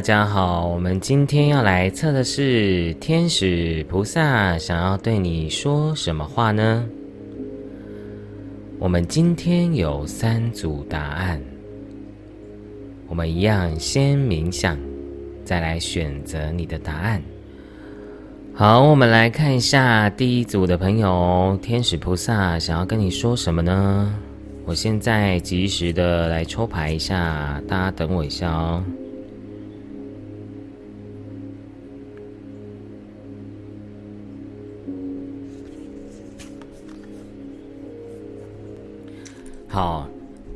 大家好，我们今天要来测的是天使菩萨想要对你说什么话呢？我们今天有三组答案，我们一样先冥想，再来选择你的答案。好，我们来看一下第一组的朋友，天使菩萨想要跟你说什么呢？我现在及时的来抽牌一下，大家等我一下哦。好，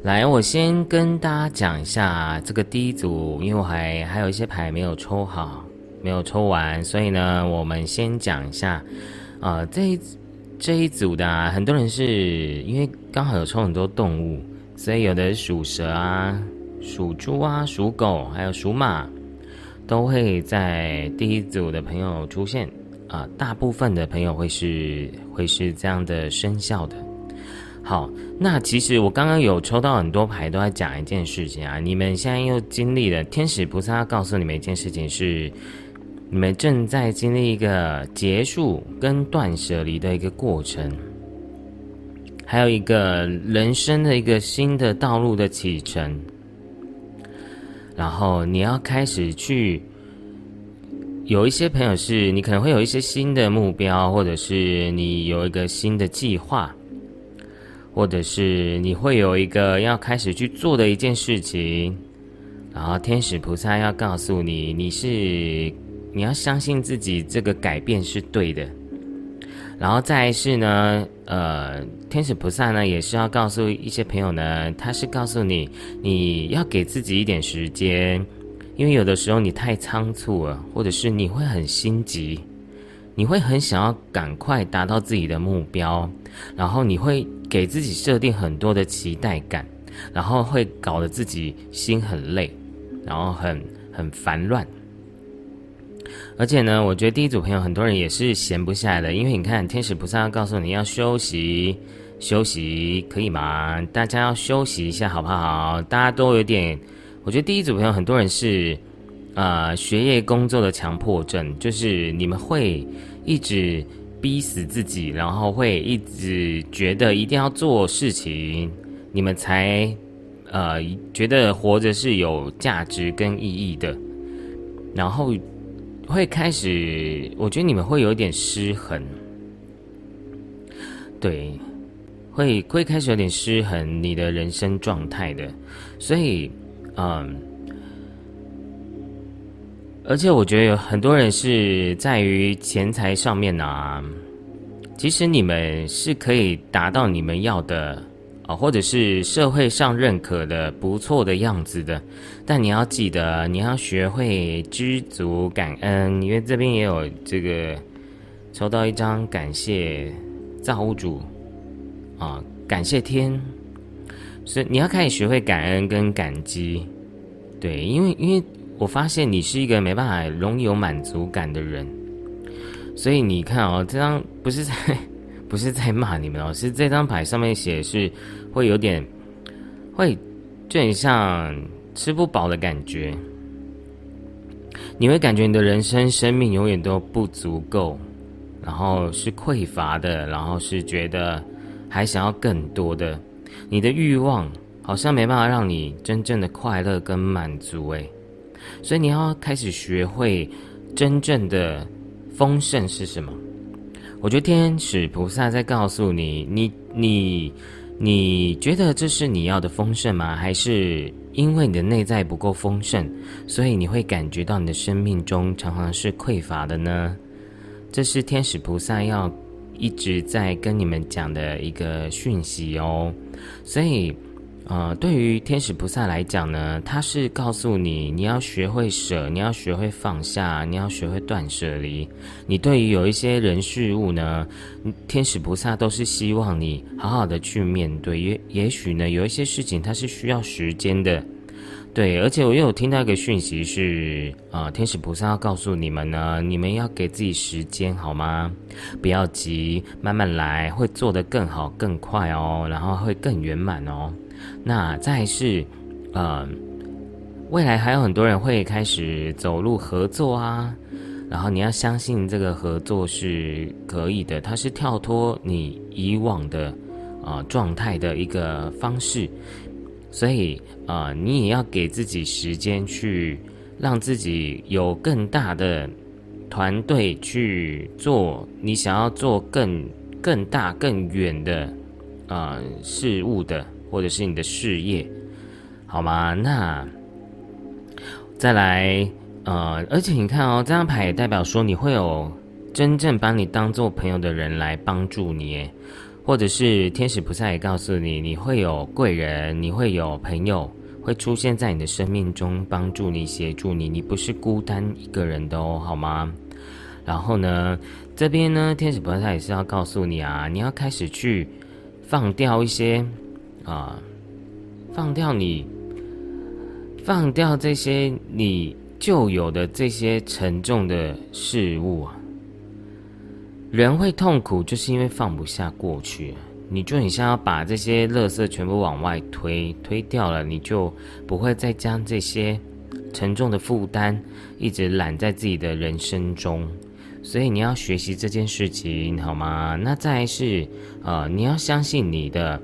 来，我先跟大家讲一下这个第一组，因为我还还有一些牌没有抽好，没有抽完，所以呢，我们先讲一下。啊，这一这一组的很多人是因为刚好有抽很多动物，所以有的属蛇啊、属猪啊、属狗，还有属马，都会在第一组的朋友出现。啊，大部分的朋友会是会是这样的生肖的。好，那其实我刚刚有抽到很多牌，都在讲一件事情啊。你们现在又经历了天使菩萨告诉你们一件事情，是你们正在经历一个结束跟断舍离的一个过程，还有一个人生的一个新的道路的启程。然后你要开始去，有一些朋友是你可能会有一些新的目标，或者是你有一个新的计划。或者是你会有一个要开始去做的一件事情，然后天使菩萨要告诉你，你是你要相信自己，这个改变是对的。然后再是呢，呃，天使菩萨呢也是要告诉一些朋友呢，他是告诉你，你要给自己一点时间，因为有的时候你太仓促了，或者是你会很心急。你会很想要赶快达到自己的目标，然后你会给自己设定很多的期待感，然后会搞得自己心很累，然后很很烦乱。而且呢，我觉得第一组朋友很多人也是闲不下来的，因为你看天使菩萨要告诉你要休息，休息可以吗？大家要休息一下好不好？大家都有点，我觉得第一组朋友很多人是。啊，学业工作的强迫症，就是你们会一直逼死自己，然后会一直觉得一定要做事情，你们才呃觉得活着是有价值跟意义的，然后会开始，我觉得你们会有点失衡，对，会会开始有点失衡你的人生状态的，所以嗯。而且我觉得有很多人是在于钱财上面呢，其实你们是可以达到你们要的啊，或者是社会上认可的不错的样子的。但你要记得，你要学会知足感恩，因为这边也有这个抽到一张感谢造物主啊，感谢天，所以你要开始学会感恩跟感激。对，因为因为。我发现你是一个没办法拥有满足感的人，所以你看哦，这张不是在 不是在骂你们哦，是这张牌上面写是会有点会就很像吃不饱的感觉，你会感觉你的人生生命永远都不足够，然后是匮乏的，然后是觉得还想要更多的，你的欲望好像没办法让你真正的快乐跟满足诶。所以你要开始学会真正的丰盛是什么？我觉得天使菩萨在告诉你，你你你觉得这是你要的丰盛吗？还是因为你的内在不够丰盛，所以你会感觉到你的生命中常常是匮乏的呢？这是天使菩萨要一直在跟你们讲的一个讯息哦，所以。呃，对于天使菩萨来讲呢，他是告诉你，你要学会舍，你要学会放下，你要学会断舍离。你对于有一些人事物呢，天使菩萨都是希望你好好的去面对。也也许呢，有一些事情它是需要时间的。对，而且我又有听到一个讯息是，啊，天使菩萨要告诉你们呢，你们要给自己时间好吗？不要急，慢慢来，会做得更好、更快哦，然后会更圆满哦。那再是，呃，未来还有很多人会开始走入合作啊，然后你要相信这个合作是可以的，它是跳脱你以往的啊状态的一个方式，所以啊，你也要给自己时间去让自己有更大的团队去做你想要做更更大更远的啊事物的，或者是你的事业，好吗？那。再来，呃，而且你看哦，这张牌也代表说你会有真正把你当做朋友的人来帮助你，或者是天使菩萨也告诉你，你会有贵人，你会有朋友会出现在你的生命中帮助你、协助你，你不是孤单一个人的哦，好吗？然后呢，这边呢，天使菩萨也是要告诉你啊，你要开始去放掉一些啊，放掉你。放掉这些你旧有的这些沉重的事物啊，人会痛苦，就是因为放不下过去。你就很像要把这些垃圾全部往外推，推掉了，你就不会再将这些沉重的负担一直揽在自己的人生中。所以你要学习这件事情，好吗？那再是呃，你要相信你的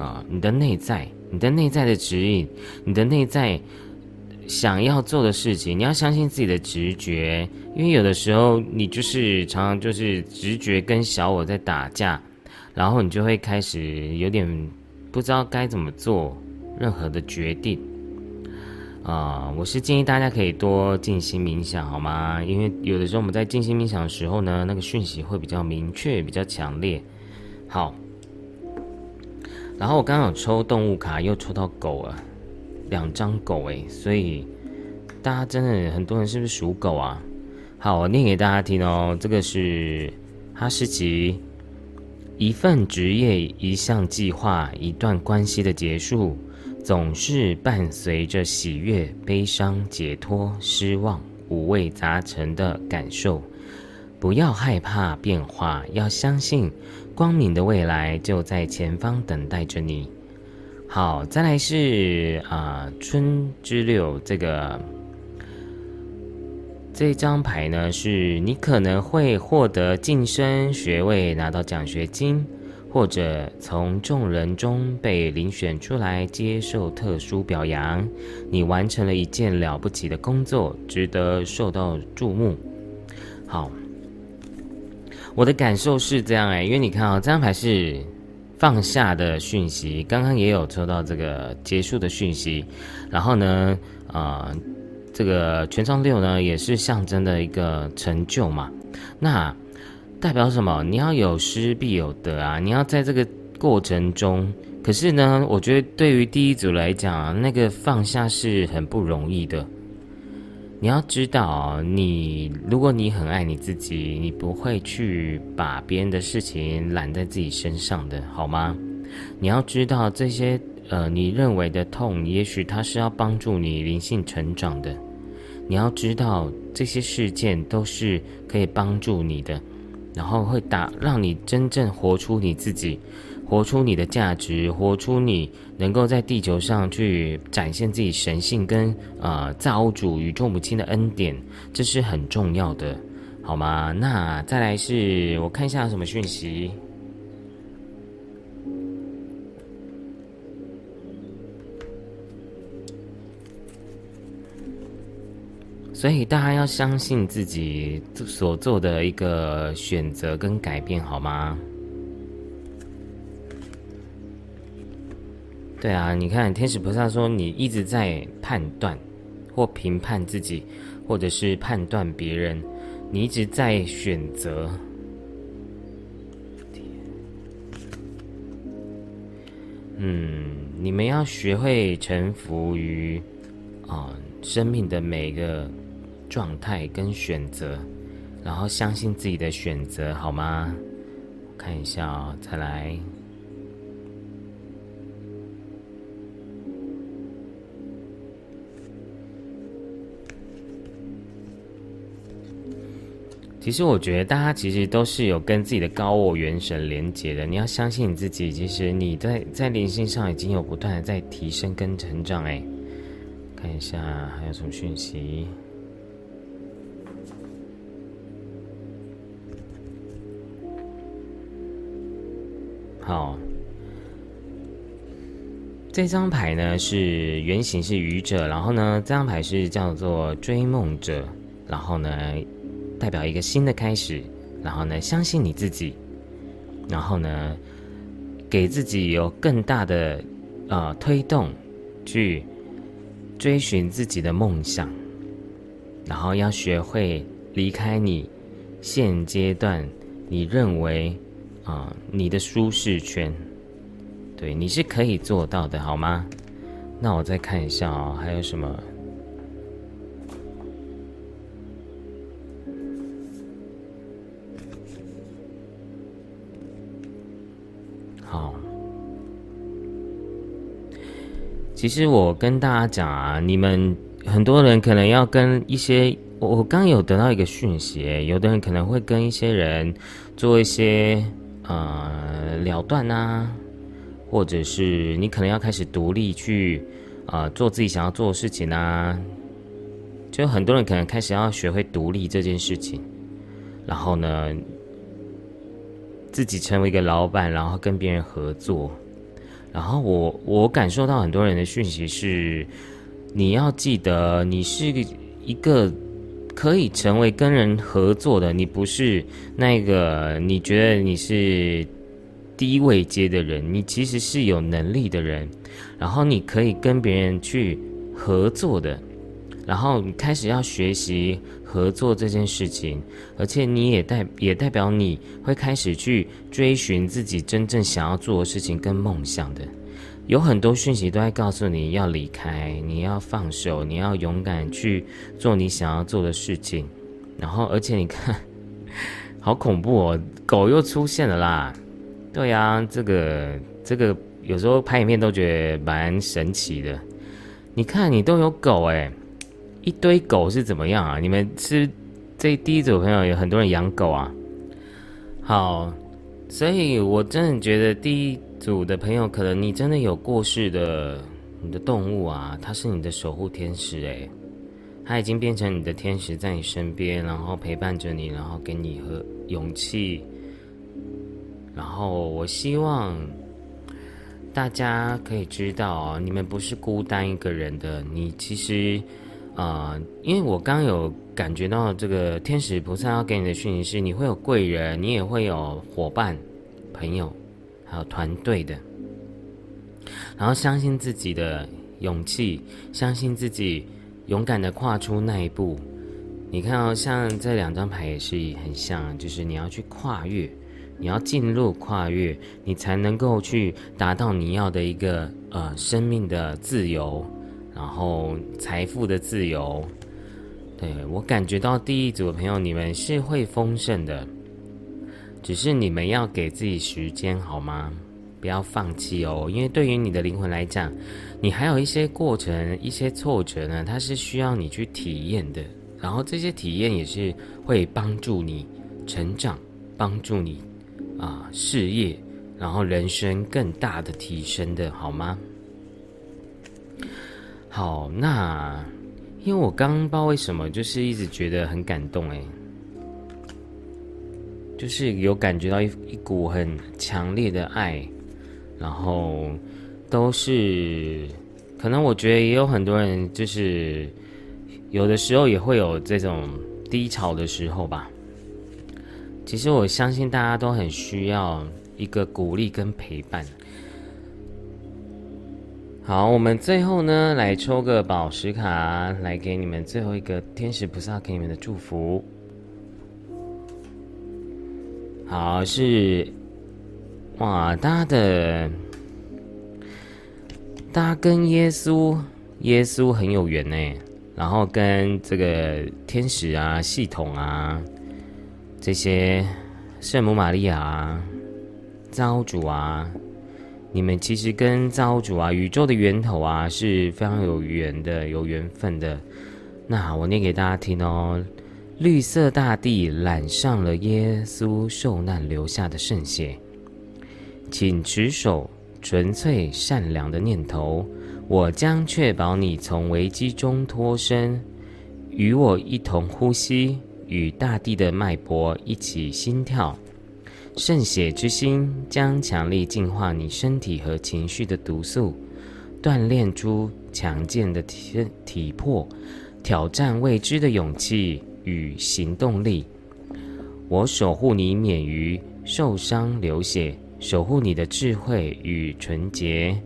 啊，你的内在。你的内在的指引，你的内在想要做的事情，你要相信自己的直觉，因为有的时候你就是常常就是直觉跟小我在打架，然后你就会开始有点不知道该怎么做任何的决定。啊，我是建议大家可以多静心冥想，好吗？因为有的时候我们在静心冥想的时候呢，那个讯息会比较明确、比较强烈。好。然后我刚刚有抽动物卡，又抽到狗了，两张狗诶，所以大家真的很多人是不是属狗啊？好，我念给大家听哦。这个是哈士奇，一份职业、一项计划、一段关系的结束，总是伴随着喜悦、悲伤、解脱、失望、五味杂陈的感受。不要害怕变化，要相信。光明的未来就在前方等待着你。好，再来是啊，春之六这个这张牌呢，是你可能会获得晋升学位，拿到奖学金，或者从众人中被遴选出来接受特殊表扬。你完成了一件了不起的工作，值得受到注目。好。我的感受是这样哎，因为你看啊，这张牌是放下的讯息，刚刚也有抽到这个结束的讯息，然后呢，啊，这个权杖六呢也是象征的一个成就嘛，那代表什么？你要有失必有得啊，你要在这个过程中，可是呢，我觉得对于第一组来讲，那个放下是很不容易的。你要知道，你如果你很爱你自己，你不会去把别人的事情揽在自己身上的，好吗？你要知道这些呃，你认为的痛，也许它是要帮助你灵性成长的。你要知道这些事件都是可以帮助你的，然后会打让你真正活出你自己。活出你的价值，活出你能够在地球上去展现自己神性跟呃造物主宇宙母亲的恩典，这是很重要的，好吗？那再来是我看一下什么讯息。所以大家要相信自己所做的一个选择跟改变，好吗？对啊，你看天使菩萨说你一直在判断或评判自己，或者是判断别人，你一直在选择。嗯，你们要学会臣服于啊生命的每个状态跟选择，然后相信自己的选择，好吗？看一下啊，再来。其实我觉得大家其实都是有跟自己的高我元神连接的。你要相信你自己，其实你在在灵性上已经有不断的在提升跟成长。哎，看一下还有什么讯息。好，这张牌呢是原型是愚者，然后呢这张牌是叫做追梦者，然后呢代表一个新的开始，然后呢相信你自己，然后呢给自己有更大的呃推动，去追寻自己的梦想，然后要学会离开你现阶段你认为。啊，你的舒适圈，对，你是可以做到的，好吗？那我再看一下哦，还有什么？其实我跟大家讲啊，你们很多人可能要跟一些，我我刚有得到一个讯息，有的人可能会跟一些人做一些。呃，了断呐，或者是你可能要开始独立去，呃，做自己想要做的事情啊。就很多人可能开始要学会独立这件事情，然后呢，自己成为一个老板，然后跟别人合作。然后我我感受到很多人的讯息是，你要记得，你是一个。可以成为跟人合作的，你不是那个你觉得你是低位阶的人，你其实是有能力的人，然后你可以跟别人去合作的，然后你开始要学习合作这件事情，而且你也代也代表你会开始去追寻自己真正想要做的事情跟梦想的。有很多讯息都在告诉你要离开，你要放手，你要勇敢去做你想要做的事情。然后，而且你看，好恐怖哦，狗又出现了啦！对呀，这个这个有时候拍影片都觉得蛮神奇的。你看，你都有狗哎，一堆狗是怎么样啊？你们是这第一组朋友有很多人养狗啊？好，所以我真的觉得第一。组的朋友，可能你真的有过世的你的动物啊，它是你的守护天使诶，它已经变成你的天使，在你身边，然后陪伴着你，然后给你和勇气。然后我希望大家可以知道啊，你们不是孤单一个人的。你其实啊，因为我刚有感觉到这个天使菩萨要给你的讯息是，你会有贵人，你也会有伙伴、朋友。还有团队的，然后相信自己的勇气，相信自己勇敢的跨出那一步。你看哦，像这两张牌也是很像，就是你要去跨越，你要进入跨越，你才能够去达到你要的一个呃生命的自由，然后财富的自由。对我感觉到第一组的朋友，你们是会丰盛的。只是你们要给自己时间好吗？不要放弃哦，因为对于你的灵魂来讲，你还有一些过程、一些挫折呢，它是需要你去体验的。然后这些体验也是会帮助你成长，帮助你啊事业，然后人生更大的提升的，好吗？好，那因为我刚不知道为什么，就是一直觉得很感动诶。就是有感觉到一一股很强烈的爱，然后都是可能我觉得也有很多人就是有的时候也会有这种低潮的时候吧。其实我相信大家都很需要一个鼓励跟陪伴。好，我们最后呢来抽个宝石卡，来给你们最后一个天使菩萨给你们的祝福。好是，哇，大家的，大家跟耶稣，耶稣很有缘呢。然后跟这个天使啊、系统啊，这些圣母玛利亚啊、造主啊，你们其实跟造物主啊、宇宙的源头啊是非常有缘的、有缘分的。那我念给大家听哦。绿色大地染上了耶稣受难留下的圣血，请持守纯粹善良的念头，我将确保你从危机中脱身，与我一同呼吸，与大地的脉搏一起心跳。圣血之心将强力净化你身体和情绪的毒素，锻炼出强健的体体魄，挑战未知的勇气与行动力。我守护你免于受伤流血，守护你的智慧与纯洁。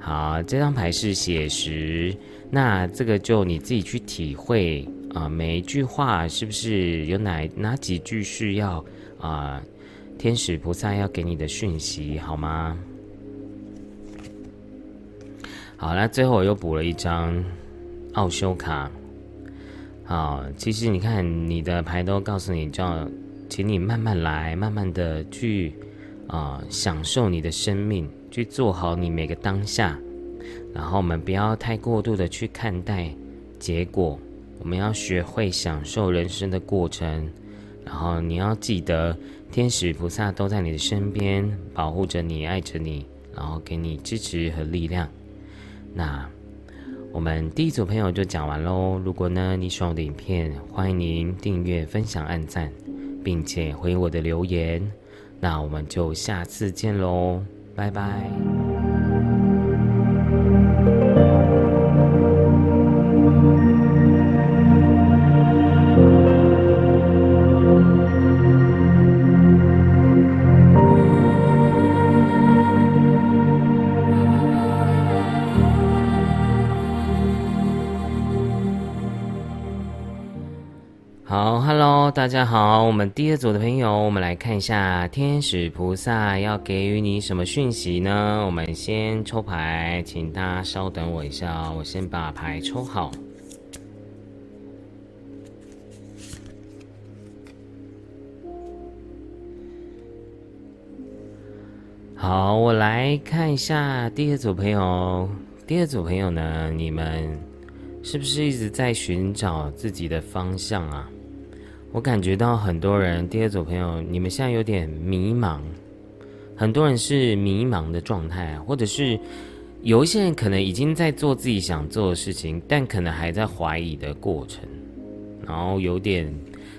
好，这张牌是写实，那这个就你自己去体会啊，每一句话是不是有哪哪几句是要啊？天使菩萨要给你的讯息，好吗？好，那最后我又补了一张奥修卡。好，其实你看你的牌都告诉你，叫请你慢慢来，慢慢的去啊享受你的生命，去做好你每个当下。然后我们不要太过度的去看待结果，我们要学会享受人生的过程。然后你要记得。天使菩萨都在你的身边，保护着你，爱着你，然后给你支持和力量。那我们第一组朋友就讲完喽。如果呢你喜欢我的影片，欢迎您订阅、分享、按赞，并且回我的留言。那我们就下次见喽，拜拜。大家好，我们第二组的朋友，我们来看一下天使菩萨要给予你什么讯息呢？我们先抽牌，请大家稍等我一下，我先把牌抽好。好，我来看一下第二组朋友。第二组朋友呢，你们是不是一直在寻找自己的方向啊？我感觉到很多人，第二组朋友，你们现在有点迷茫，很多人是迷茫的状态，或者是有一些人可能已经在做自己想做的事情，但可能还在怀疑的过程，然后有点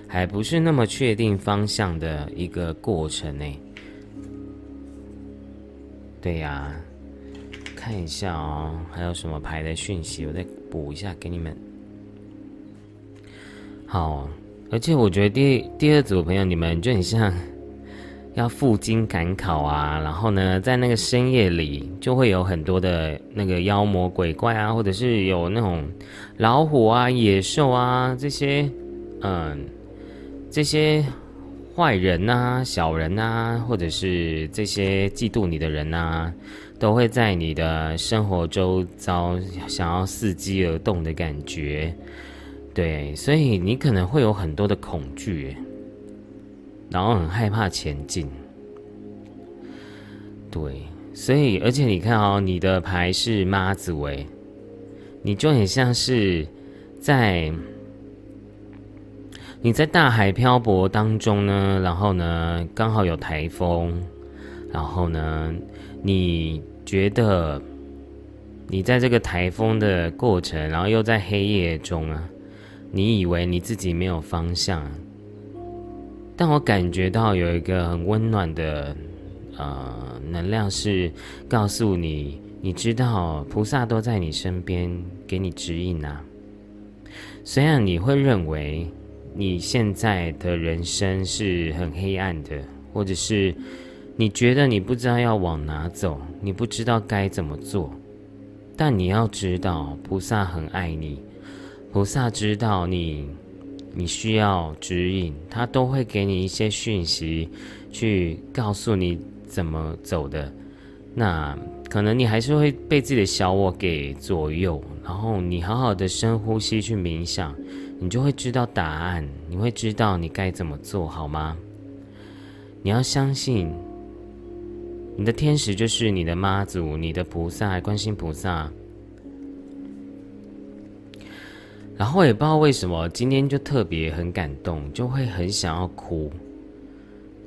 还不是那么确定方向的一个过程呢。对呀，看一下哦，还有什么牌的讯息，我再补一下给你们。好。而且我觉得第第二组朋友，你们就很像要赴京赶考啊，然后呢，在那个深夜里，就会有很多的那个妖魔鬼怪啊，或者是有那种老虎啊、野兽啊这些，嗯，这些坏人呐、小人呐，或者是这些嫉妒你的人呐，都会在你的生活周遭想要伺机而动的感觉。对，所以你可能会有很多的恐惧，然后很害怕前进。对，所以而且你看哦，你的牌是妈子位，你就很像是在你在大海漂泊当中呢，然后呢刚好有台风，然后呢你觉得你在这个台风的过程，然后又在黑夜中啊。你以为你自己没有方向，但我感觉到有一个很温暖的呃能量，是告诉你，你知道菩萨都在你身边给你指引啊。虽然你会认为你现在的人生是很黑暗的，或者是你觉得你不知道要往哪走，你不知道该怎么做，但你要知道，菩萨很爱你。菩萨知道你，你需要指引，他都会给你一些讯息，去告诉你怎么走的。那可能你还是会被自己的小我给左右，然后你好好的深呼吸去冥想，你就会知道答案，你会知道你该怎么做好吗？你要相信，你的天使就是你的妈祖，你的菩萨，观世菩萨。然后也不知道为什么今天就特别很感动，就会很想要哭。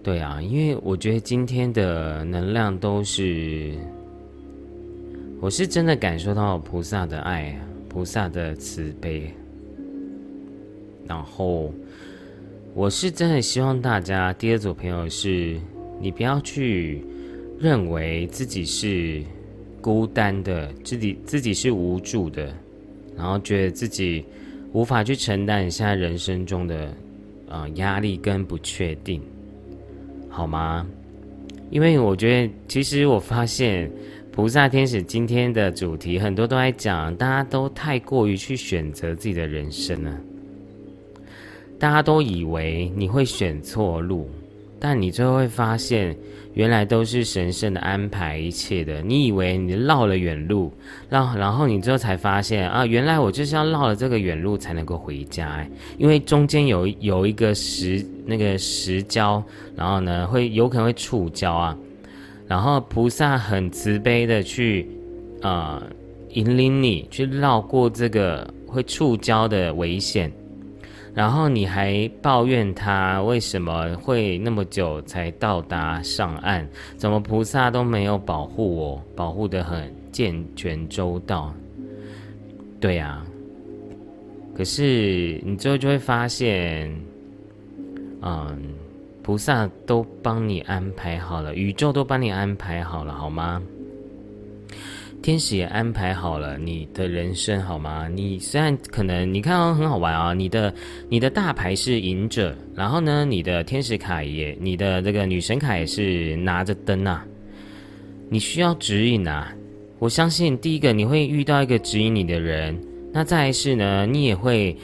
对啊，因为我觉得今天的能量都是我是真的感受到菩萨的爱，菩萨的慈悲。然后，我是真的希望大家第二组朋友是，你不要去认为自己是孤单的，自己自己是无助的，然后觉得自己无法去承担你现在人生中的啊压力跟不确定，好吗？因为我觉得，其实我发现。菩萨天使今天的主题很多都在讲，大家都太过于去选择自己的人生了。大家都以为你会选错路，但你最后会发现，原来都是神圣的安排一切的。你以为你绕了远路，绕，然后你最后才发现啊，原来我就是要绕了这个远路才能够回家，因为中间有有一个石那个石礁，然后呢会有可能会触礁啊。然后菩萨很慈悲的去，呃，引领你去绕过这个会触礁的危险，然后你还抱怨他为什么会那么久才到达上岸？怎么菩萨都没有保护我，保护的很健全周到？对呀，可是你最后就会发现，嗯。菩萨都帮你安排好了，宇宙都帮你安排好了，好吗？天使也安排好了你的人生，好吗？你虽然可能你看很好玩啊，你的你的大牌是隐者，然后呢，你的天使卡也，你的这个女神卡也是拿着灯啊，你需要指引啊。我相信第一个你会遇到一个指引你的人，那再是呢，你也会。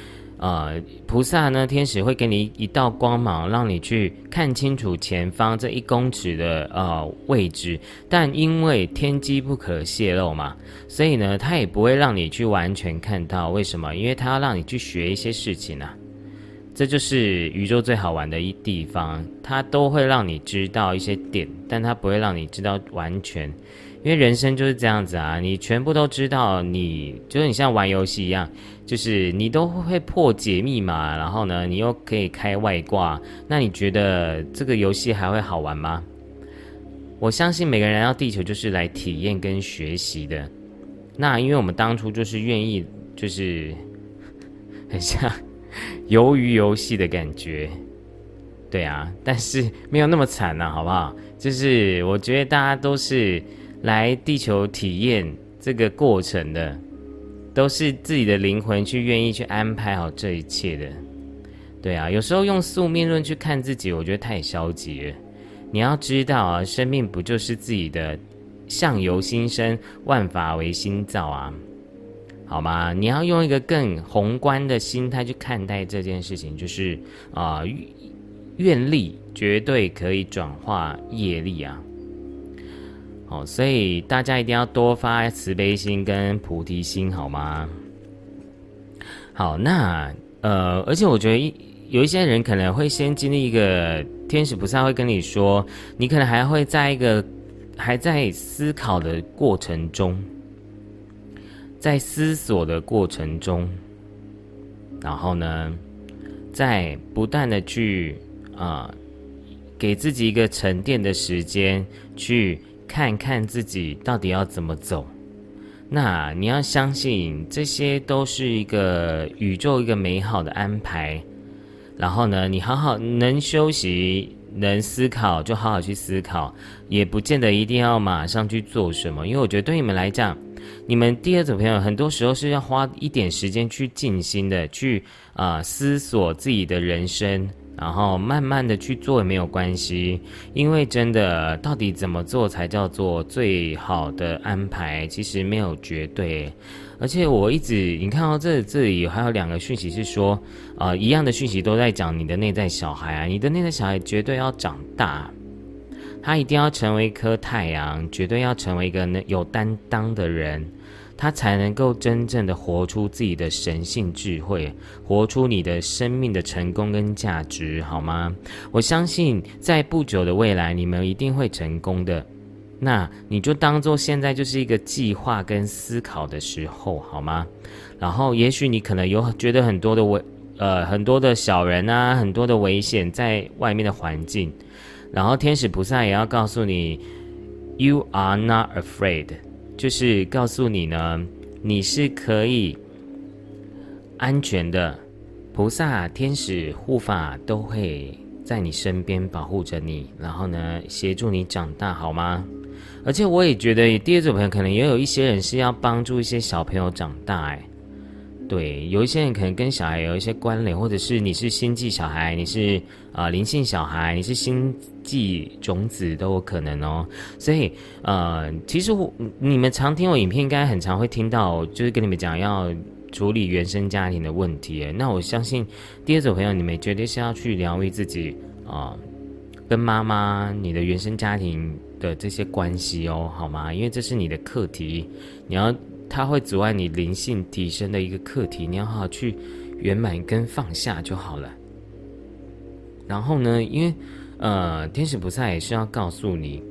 呃，菩萨呢，天使会给你一道光芒，让你去看清楚前方这一公尺的呃位置。但因为天机不可泄露嘛，所以呢，他也不会让你去完全看到。为什么？因为他要让你去学一些事情啊。这就是宇宙最好玩的一地方，它都会让你知道一些点，但它不会让你知道完全。因为人生就是这样子啊，你全部都知道，你就是你像玩游戏一样，就是你都会破解密码，然后呢，你又可以开外挂，那你觉得这个游戏还会好玩吗？我相信每个人来到地球就是来体验跟学习的。那因为我们当初就是愿意，就是很像鱿鱼游戏的感觉，对啊，但是没有那么惨呐，好不好？就是我觉得大家都是。来地球体验这个过程的，都是自己的灵魂去愿意去安排好这一切的。对啊，有时候用宿命论去看自己，我觉得太消极了。你要知道啊，生命不就是自己的相由心生，万法唯心造啊，好吗？你要用一个更宏观的心态去看待这件事情，就是啊，愿力绝对可以转化业力啊。哦，所以大家一定要多发慈悲心跟菩提心，好吗？好，那呃，而且我觉得一有一些人可能会先经历一个天使菩萨会跟你说，你可能还会在一个还在思考的过程中，在思索的过程中，然后呢，在不断的去啊，给自己一个沉淀的时间去。看看自己到底要怎么走，那你要相信这些都是一个宇宙一个美好的安排。然后呢，你好好能休息、能思考，就好好去思考，也不见得一定要马上去做什么。因为我觉得对你们来讲，你们第二组朋友很多时候是要花一点时间去静心的，去啊思索自己的人生。然后慢慢的去做也没有关系，因为真的到底怎么做才叫做最好的安排，其实没有绝对。而且我一直你看到这这里还有两个讯息是说，呃，一样的讯息都在讲你的内在小孩啊，你的内在小孩绝对要长大，他一定要成为一颗太阳，绝对要成为一个能有担当的人。他才能够真正的活出自己的神性智慧，活出你的生命的成功跟价值，好吗？我相信在不久的未来，你们一定会成功的。那你就当做现在就是一个计划跟思考的时候，好吗？然后，也许你可能有觉得很多的危，呃，很多的小人啊，很多的危险在外面的环境，然后天使菩萨也要告诉你，You are not afraid。就是告诉你呢，你是可以安全的，菩萨、天使、护法都会在你身边保护着你，然后呢，协助你长大，好吗？而且我也觉得，第二组朋友可能也有一些人是要帮助一些小朋友长大，哎。对，有一些人可能跟小孩有一些关联，或者是你是星际小孩，你是啊灵性小孩，你是星际种子都有可能哦。所以呃，其实我你们常听我影片，应该很常会听到，就是跟你们讲要处理原生家庭的问题。那我相信第二组朋友，你们绝对是要去疗愈自己啊，跟妈妈、你的原生家庭的这些关系哦，好吗？因为这是你的课题，你要。它会阻碍你灵性提升的一个课题，你要好好去圆满跟放下就好了。然后呢，因为呃，天使菩萨也是要告诉你，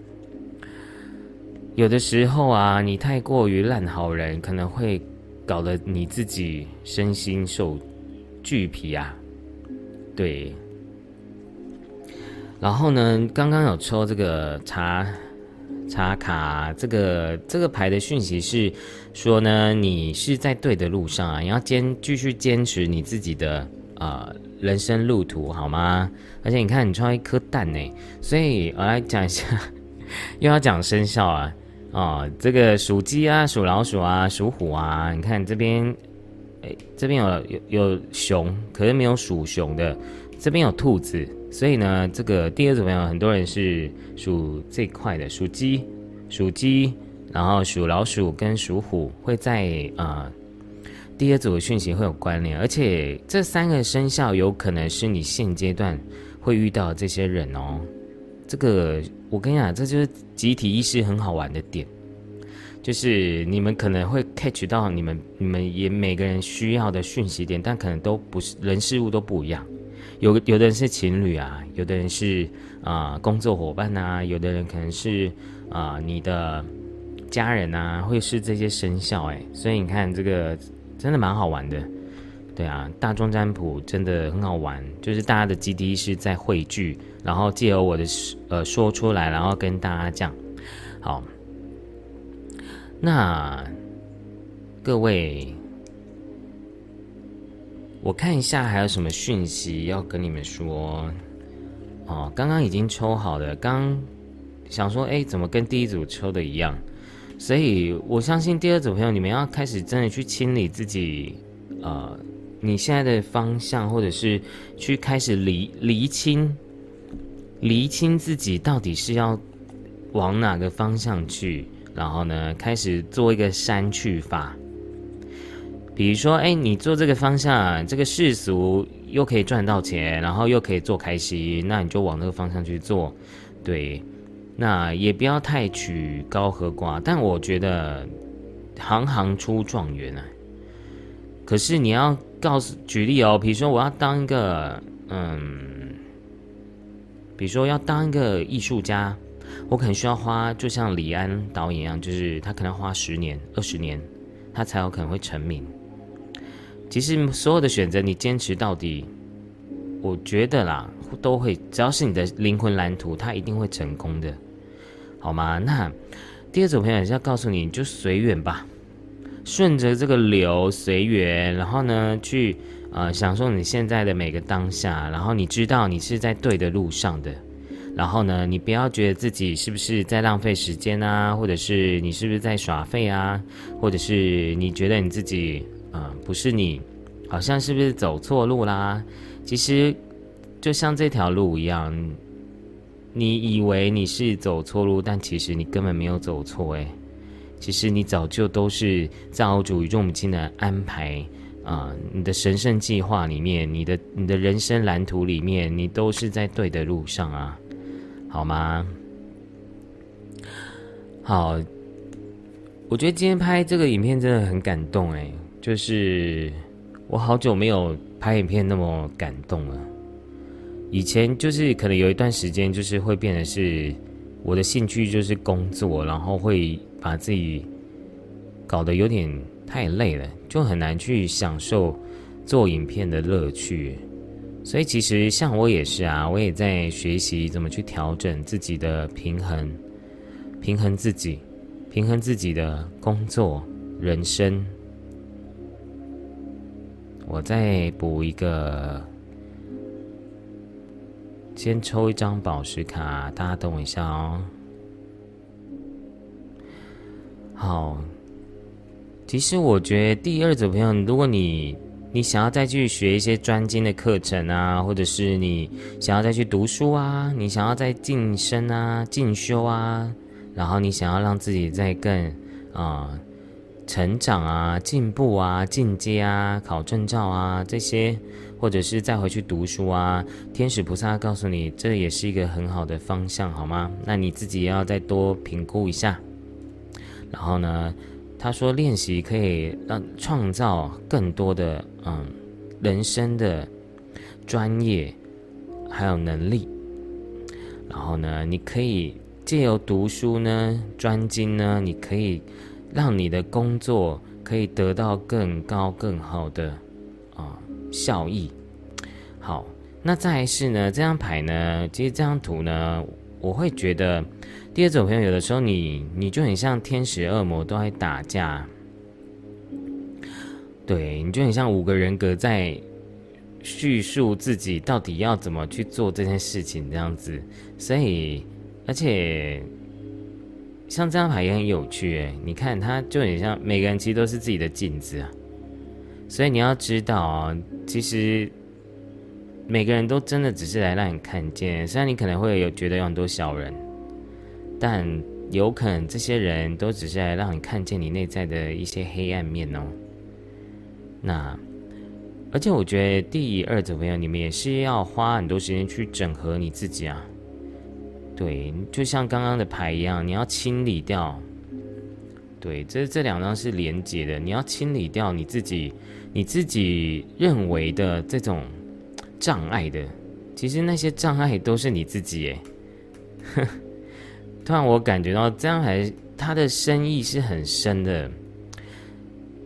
有的时候啊，你太过于烂好人，可能会搞得你自己身心受俱疲啊。对。然后呢，刚刚有抽这个茶。插卡这个这个牌的讯息是说呢，你是在对的路上啊，你要坚继续坚持你自己的呃人生路途，好吗？而且你看，你穿一颗蛋呢，所以我来讲一下，又要讲生肖啊，哦，这个属鸡啊，属老鼠啊，属虎啊，你看这边，哎，这边有有有熊，可是没有属熊的，这边有兔子。所以呢，这个第二组朋友，很多人是属这块的，属鸡、属鸡，然后属老鼠跟属虎，会在啊第二组的讯息会有关联，而且这三个生肖有可能是你现阶段会遇到这些人哦。这个我跟你讲，这就是集体意识很好玩的点，就是你们可能会 catch 到你们你们也每个人需要的讯息点，但可能都不是人事物都不一样。有有的人是情侣啊，有的人是啊工作伙伴呐，有的人可能是啊你的家人呐，会是这些生肖哎，所以你看这个真的蛮好玩的，对啊，大众占卜真的很好玩，就是大家的基地是在汇聚，然后借由我的呃说出来，然后跟大家讲，好，那各位。我看一下还有什么讯息要跟你们说哦。刚刚已经抽好了，刚想说，哎，怎么跟第一组抽的一样？所以我相信第二组朋友，你们要开始真的去清理自己，呃，你现在的方向，或者是去开始厘厘清，厘清自己到底是要往哪个方向去，然后呢，开始做一个删去法。比如说，哎，你做这个方向，这个世俗又可以赚到钱，然后又可以做开心，那你就往那个方向去做，对。那也不要太取高和寡，但我觉得行行出状元啊。可是你要告诉举例哦，比如说我要当一个，嗯，比如说要当一个艺术家，我可能需要花，就像李安导演一样，就是他可能花十年、二十年，他才有可能会成名。其实所有的选择，你坚持到底，我觉得啦，都会只要是你的灵魂蓝图，它一定会成功的，好吗？那第二种朋友是要告诉你，你就随缘吧，顺着这个流随缘，然后呢，去呃享受你现在的每个当下，然后你知道你是在对的路上的，然后呢，你不要觉得自己是不是在浪费时间啊，或者是你是不是在耍废啊，或者是你觉得你自己。啊，不是你，好像是不是走错路啦？其实就像这条路一样，你以为你是走错路，但其实你根本没有走错。哎，其实你早就都是造物主宇宙母亲的安排啊！你的神圣计划里面，你的你的人生蓝图里面，你都是在对的路上啊，好吗？好，我觉得今天拍这个影片真的很感动，哎。就是我好久没有拍影片那么感动了。以前就是可能有一段时间，就是会变得是我的兴趣就是工作，然后会把自己搞得有点太累了，就很难去享受做影片的乐趣。所以其实像我也是啊，我也在学习怎么去调整自己的平衡，平衡自己。平衡自己的工作、人生。我再补一个，先抽一张宝石卡，大家等我一下哦。好，其实我觉得第二组朋友，如果你你想要再去学一些专精的课程啊，或者是你想要再去读书啊，你想要再晋升啊、进修啊，然后你想要让自己再更啊。成长啊，进步啊，进阶啊，考证照啊，这些，或者是再回去读书啊，天使菩萨告诉你，这也是一个很好的方向，好吗？那你自己要再多评估一下。然后呢，他说练习可以让创造更多的嗯人生的专业还有能力。然后呢，你可以借由读书呢，专精呢，你可以。让你的工作可以得到更高更好的效益。好，那再是呢，这张牌呢，其实这张图呢，我会觉得第二种朋友有的时候你你就很像天使恶魔都在打架，对，你就很像五个人格在叙述自己到底要怎么去做这件事情这样子，所以而且。像这张牌也很有趣诶，你看它就很像每个人其实都是自己的镜子啊，所以你要知道啊，其实每个人都真的只是来让你看见，虽然你可能会有觉得有很多小人，但有可能这些人都只是来让你看见你内在的一些黑暗面哦。那而且我觉得第二组朋友，你们也是要花很多时间去整合你自己啊。对，就像刚刚的牌一样，你要清理掉。对，这这两张是连接的，你要清理掉你自己，你自己认为的这种障碍的，其实那些障碍都是你自己诶。突然我感觉到这样还他的深意是很深的，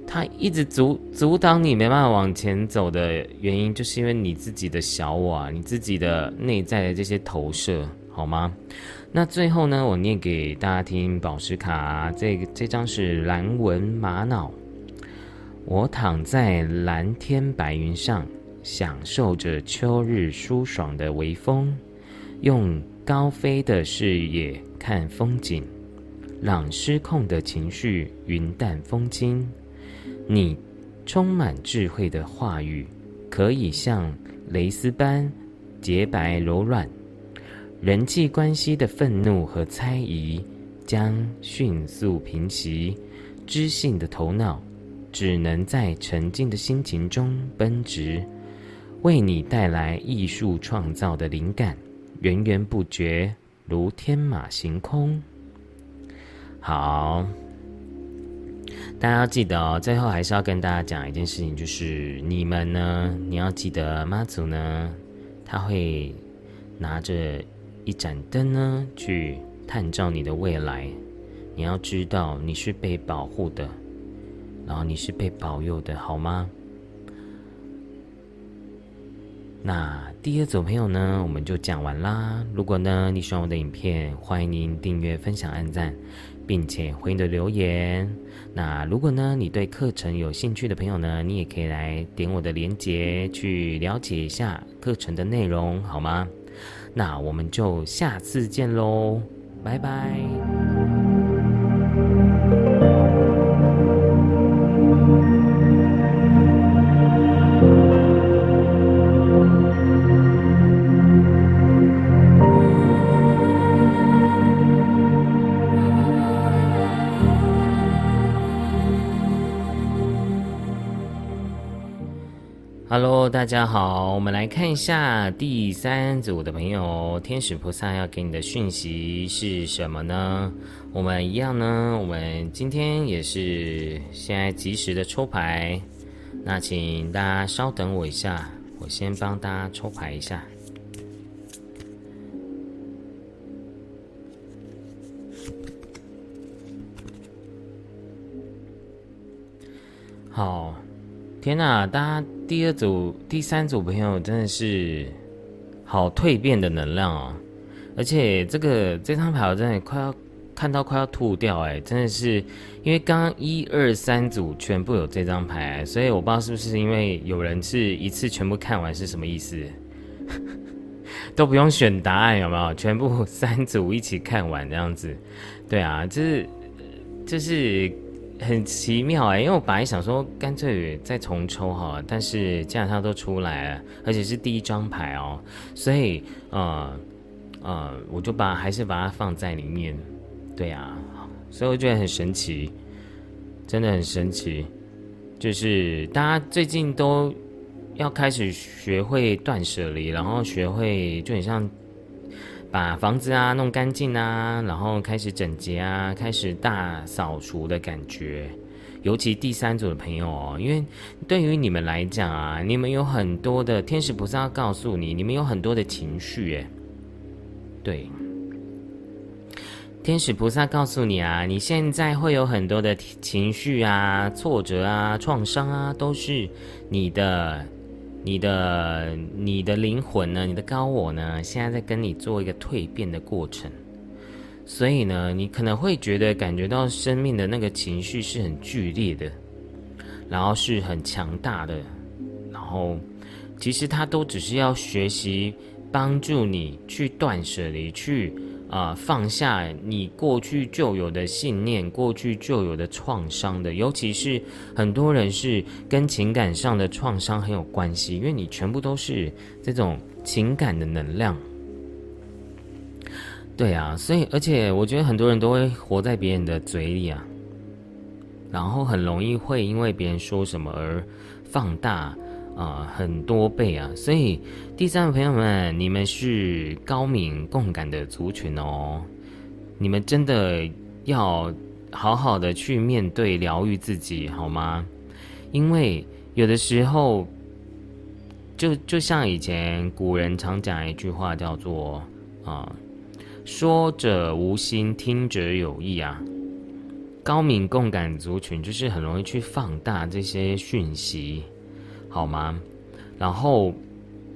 他一直阻阻挡你没办法往前走的原因，就是因为你自己的小我，啊你自己的内在的这些投射。好吗？那最后呢，我念给大家听宝石卡。这个这张是蓝纹玛瑙。我躺在蓝天白云上，享受着秋日舒爽的微风，用高飞的视野看风景，让失控的情绪云淡风轻。你充满智慧的话语，可以像蕾丝般洁白柔软。人际关系的愤怒和猜疑将迅速平息，知性的头脑只能在沉静的心情中奔驰，为你带来艺术创造的灵感，源源不绝，如天马行空。好，大家要记得哦，最后还是要跟大家讲一件事情，就是你们呢，你要记得妈祖呢，他会拿着。一盏灯呢，去探照你的未来。你要知道，你是被保护的，然后你是被保佑的，好吗？那第二组朋友呢，我们就讲完啦。如果呢你喜欢我的影片，欢迎您订阅、分享、按赞，并且回应的留言。那如果呢你对课程有兴趣的朋友呢，你也可以来点我的链接去了解一下课程的内容，好吗？那我们就下次见喽，拜拜。Hello，大家好，我们来看一下第三组的朋友，天使菩萨要给你的讯息是什么呢？我们一样呢，我们今天也是现在及时的抽牌，那请大家稍等我一下，我先帮大家抽牌一下。好。天呐，大家第二组、第三组朋友真的是好蜕变的能量哦！而且这个这张牌我真的快要看到快要吐掉哎，真的是，因为刚刚一二三组全部有这张牌，所以我不知道是不是因为有人是一次全部看完是什么意思，都不用选答案有没有？全部三组一起看完这样子，对啊，就是就是很奇妙哎，因为我本来想说干脆再重抽哈，但是既然它都出来了，而且是第一张牌哦，所以呃。呃，我就把还是把它放在里面，对呀，所以我觉得很神奇，真的很神奇，就是大家最近都要开始学会断舍离，然后学会就很像把房子啊弄干净啊，然后开始整洁啊，开始大扫除的感觉。尤其第三组的朋友哦，因为对于你们来讲啊，你们有很多的天使菩萨告诉你，你们有很多的情绪，诶。对，天使菩萨告诉你啊，你现在会有很多的情绪啊、挫折啊、创伤啊，都是你的、你的、你的灵魂呢，你的高我呢，现在在跟你做一个蜕变的过程。所以呢，你可能会觉得感觉到生命的那个情绪是很剧烈的，然后是很强大的，然后其实它都只是要学习。帮助你去断舍离，去啊放下你过去旧有的信念、过去旧有的创伤的，尤其是很多人是跟情感上的创伤很有关系，因为你全部都是这种情感的能量。对啊，所以而且我觉得很多人都会活在别人的嘴里啊，然后很容易会因为别人说什么而放大。啊，很多倍啊！所以第三位朋友们，你们是高敏共感的族群哦，你们真的要好好的去面对疗愈自己，好吗？因为有的时候，就就像以前古人常讲一句话，叫做啊，说者无心，听者有意啊。高敏共感族群就是很容易去放大这些讯息。好吗？然后，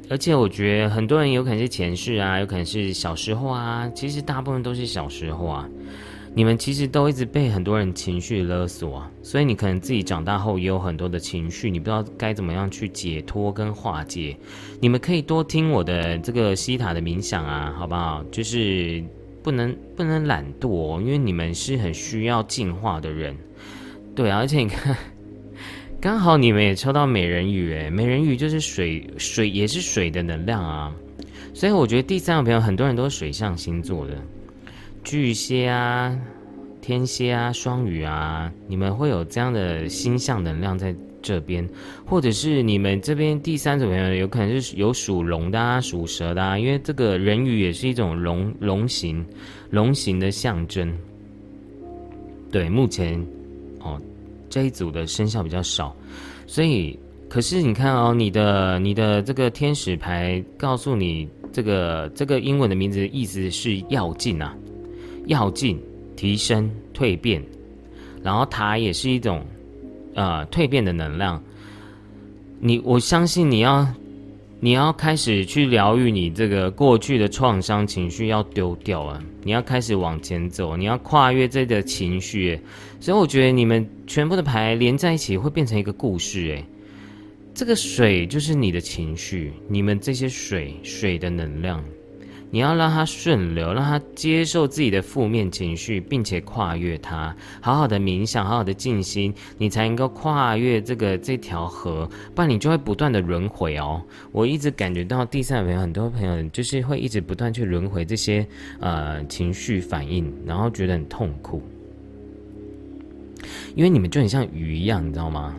而且我觉得很多人有可能是前世啊，有可能是小时候啊，其实大部分都是小时候啊。你们其实都一直被很多人情绪勒索，所以你可能自己长大后也有很多的情绪，你不知道该怎么样去解脱跟化解。你们可以多听我的这个西塔的冥想啊，好不好？就是不能不能懒惰，因为你们是很需要进化的人。对啊，而且你看。刚好你们也抽到美人鱼，诶，美人鱼就是水，水也是水的能量啊，所以我觉得第三个朋友很多人都是水象星座的，巨蟹啊、天蝎啊、双鱼啊，你们会有这样的星象能量在这边，或者是你们这边第三组朋友有可能是有属龙的啊、属蛇的啊，因为这个人鱼也是一种龙龙形龙形的象征，对，目前哦。这一组的生肖比较少，所以可是你看哦，你的你的这个天使牌告诉你，这个这个英文的名字的意思是要进啊，要进提升蜕变，然后它也是一种呃蜕变的能量。你我相信你要。你要开始去疗愈你这个过去的创伤情绪，要丢掉啊！你要开始往前走，你要跨越这个情绪，所以我觉得你们全部的牌连在一起会变成一个故事，诶，这个水就是你的情绪，你们这些水水的能量。你要让它顺流，让它接受自己的负面情绪，并且跨越它，好好的冥想，好好的静心，你才能够跨越这个这条河，不然你就会不断的轮回哦。我一直感觉到第三位很多朋友就是会一直不断去轮回这些呃情绪反应，然后觉得很痛苦，因为你们就很像鱼一样，你知道吗？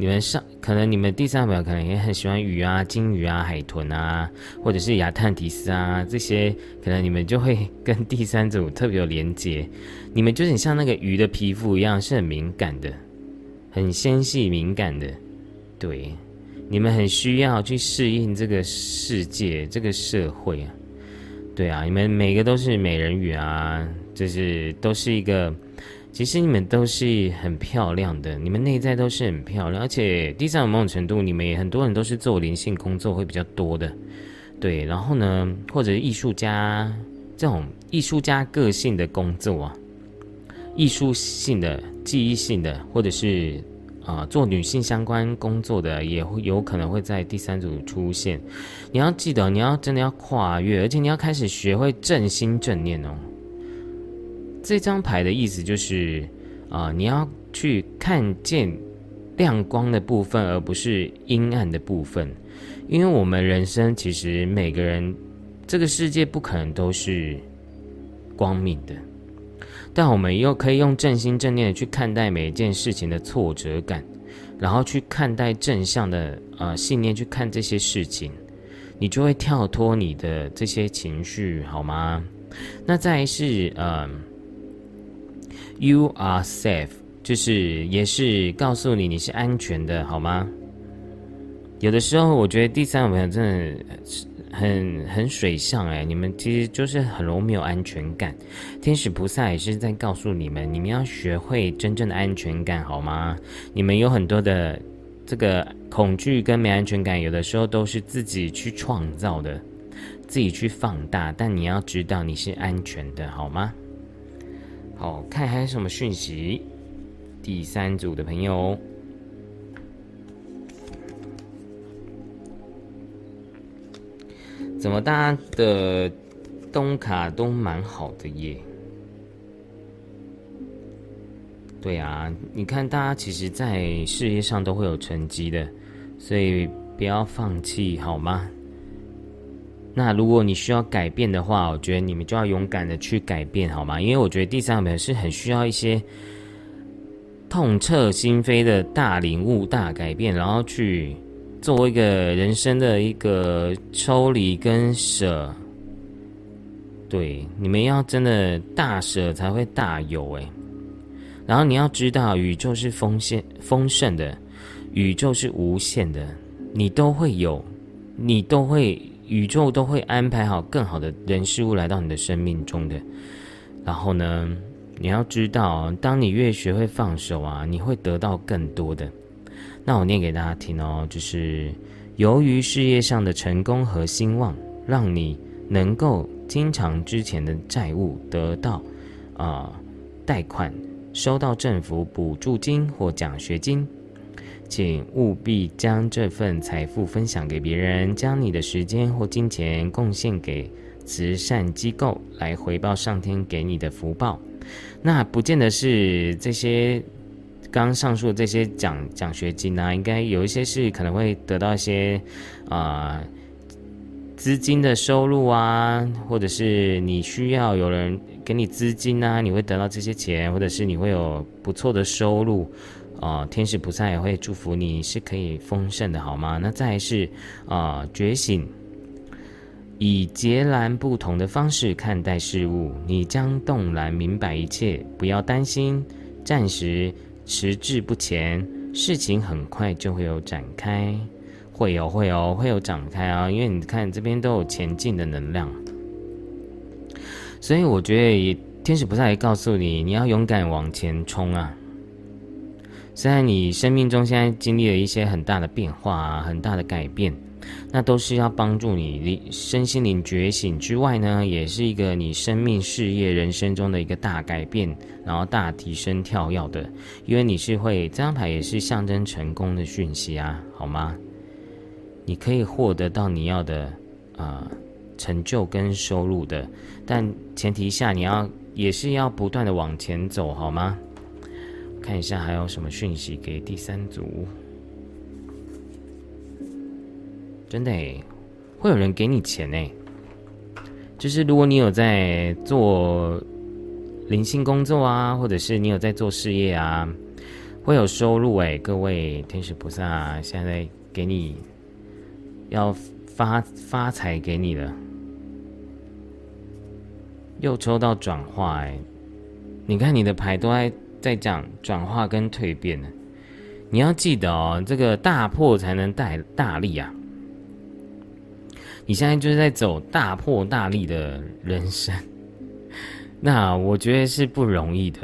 你们上可能你们第三秒可能也很喜欢鱼啊、金鱼啊、海豚啊，或者是亚特迪斯啊这些，可能你们就会跟第三组特别有连接。你们就很像那个鱼的皮肤一样，是很敏感的，很纤细敏感的。对，你们很需要去适应这个世界、这个社会啊。对啊，你们每个都是美人鱼啊，就是都是一个。其实你们都是很漂亮的，你们内在都是很漂亮，而且第三某种程度，你们也很多人都是做灵性工作会比较多的，对。然后呢，或者艺术家这种艺术家个性的工作啊，艺术性的、记忆性的，或者是啊做女性相关工作的，也会有可能会在第三组出现。你要记得，你要真的要跨越，而且你要开始学会正心正念哦。这张牌的意思就是啊，你要去看见亮光的部分，而不是阴暗的部分。因为我们人生其实每个人，这个世界不可能都是光明的，但我们又可以用正心正念的去看待每一件事情的挫折感，然后去看待正向的呃信念去看这些事情，你就会跳脱你的这些情绪，好吗？那再是呃，You are safe，就是也是告诉你你是安全的，好吗？有的时候，我觉得第三个朋友真的很很水象哎，你们其实就是很容易没有安全感。天使菩萨也是在告诉你们，你们要学会真正的安全感，好吗？你们有很多的这个恐惧跟没安全感，有的时候都是自己去创造的，自己去放大。但你要知道你是安全的，好吗？好看还有什么讯息？第三组的朋友。怎么大家的东卡都蛮好的耶？对啊，你看大家其实，在事业上都会有成绩的，所以不要放弃好吗？那如果你需要改变的话，我觉得你们就要勇敢的去改变好吗？因为我觉得第三本是很需要一些痛彻心扉的大领悟、大改变，然后去。作为一个人生的一个抽离跟舍，对你们要真的大舍才会大有哎。然后你要知道，宇宙是丰盛丰盛的，宇宙是无限的，你都会有，你都会，宇宙都会安排好更好的人事物来到你的生命中的。然后呢，你要知道，当你越学会放手啊，你会得到更多的。那我念给大家听哦，就是由于事业上的成功和兴旺，让你能够经常之前的债务得到啊贷款，收到政府补助金或奖学金，请务必将这份财富分享给别人，将你的时间或金钱贡献给慈善机构，来回报上天给你的福报。那不见得是这些。刚上述的这些奖奖学金呢，应该有一些是可能会得到一些啊资金的收入啊，或者是你需要有人给你资金啊，你会得到这些钱，或者是你会有不错的收入哦。天使菩萨也会祝福你是可以丰盛的，好吗？那再是啊觉醒，以截然不同的方式看待事物，你将动然明白一切，不要担心，暂时。迟滞不前，事情很快就会有展开，会有会有会有展开啊！因为你看这边都有前进的能量，所以我觉得天使菩萨也告诉你，你要勇敢往前冲啊！在你生命中现在经历了一些很大的变化啊，很大的改变。那都是要帮助你身心灵觉醒之外呢，也是一个你生命、事业、人生中的一个大改变，然后大提升、跳跃的。因为你是会这张牌也是象征成功的讯息啊，好吗？你可以获得到你要的啊成就跟收入的，但前提下你要也是要不断的往前走，好吗？看一下还有什么讯息给第三组。真的诶，会有人给你钱诶。就是如果你有在做灵性工作啊，或者是你有在做事业啊，会有收入诶。各位天使菩萨现在给你要发发财给你了，又抽到转化诶。你看你的牌都在在讲转化跟蜕变呢，你要记得哦，这个大破才能带大利啊。你现在就是在走大破大立的人生，那我觉得是不容易的，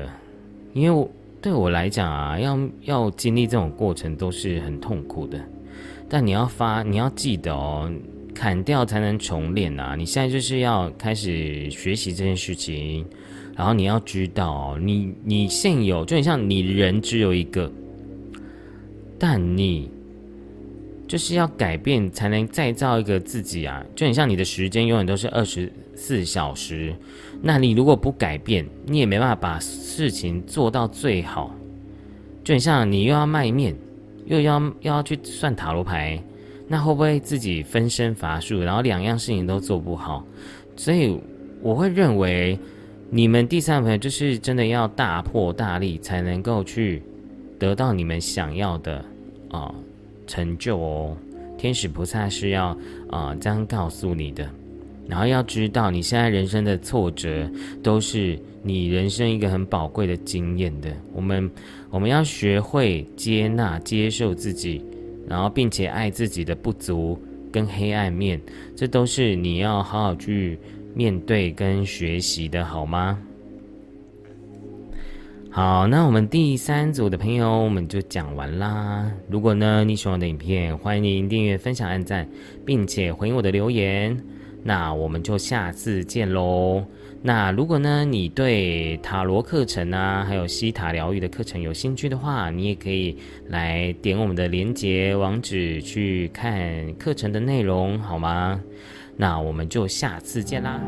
因为对我来讲啊，要要经历这种过程都是很痛苦的。但你要发，你要记得哦，砍掉才能重练啊！你现在就是要开始学习这件事情，然后你要知道，你你现有就很像你人只有一个，但你就是要改变才能再造一个自己啊！就很像你的时间永远都是二十四小时，那你如果不改变，你也没办法把事情做到最好。就很像你又要卖面，又要又要去算塔罗牌，那会不会自己分身乏术，然后两样事情都做不好？所以我会认为。你们第三朋友就是真的要大破大立，才能够去得到你们想要的啊成就哦。天使菩萨是要啊这样告诉你的，然后要知道你现在人生的挫折都是你人生一个很宝贵的经验的。我们我们要学会接纳、接受自己，然后并且爱自己的不足跟黑暗面，这都是你要好好去。面对跟学习的好吗？好，那我们第三组的朋友我们就讲完啦。如果呢你喜欢我的影片，欢迎订阅、分享、按赞，并且回应我的留言。那我们就下次见喽。那如果呢你对塔罗课程啊，还有西塔疗愈的课程有兴趣的话，你也可以来点我们的连接网址去看课程的内容，好吗？那我们就下次见啦。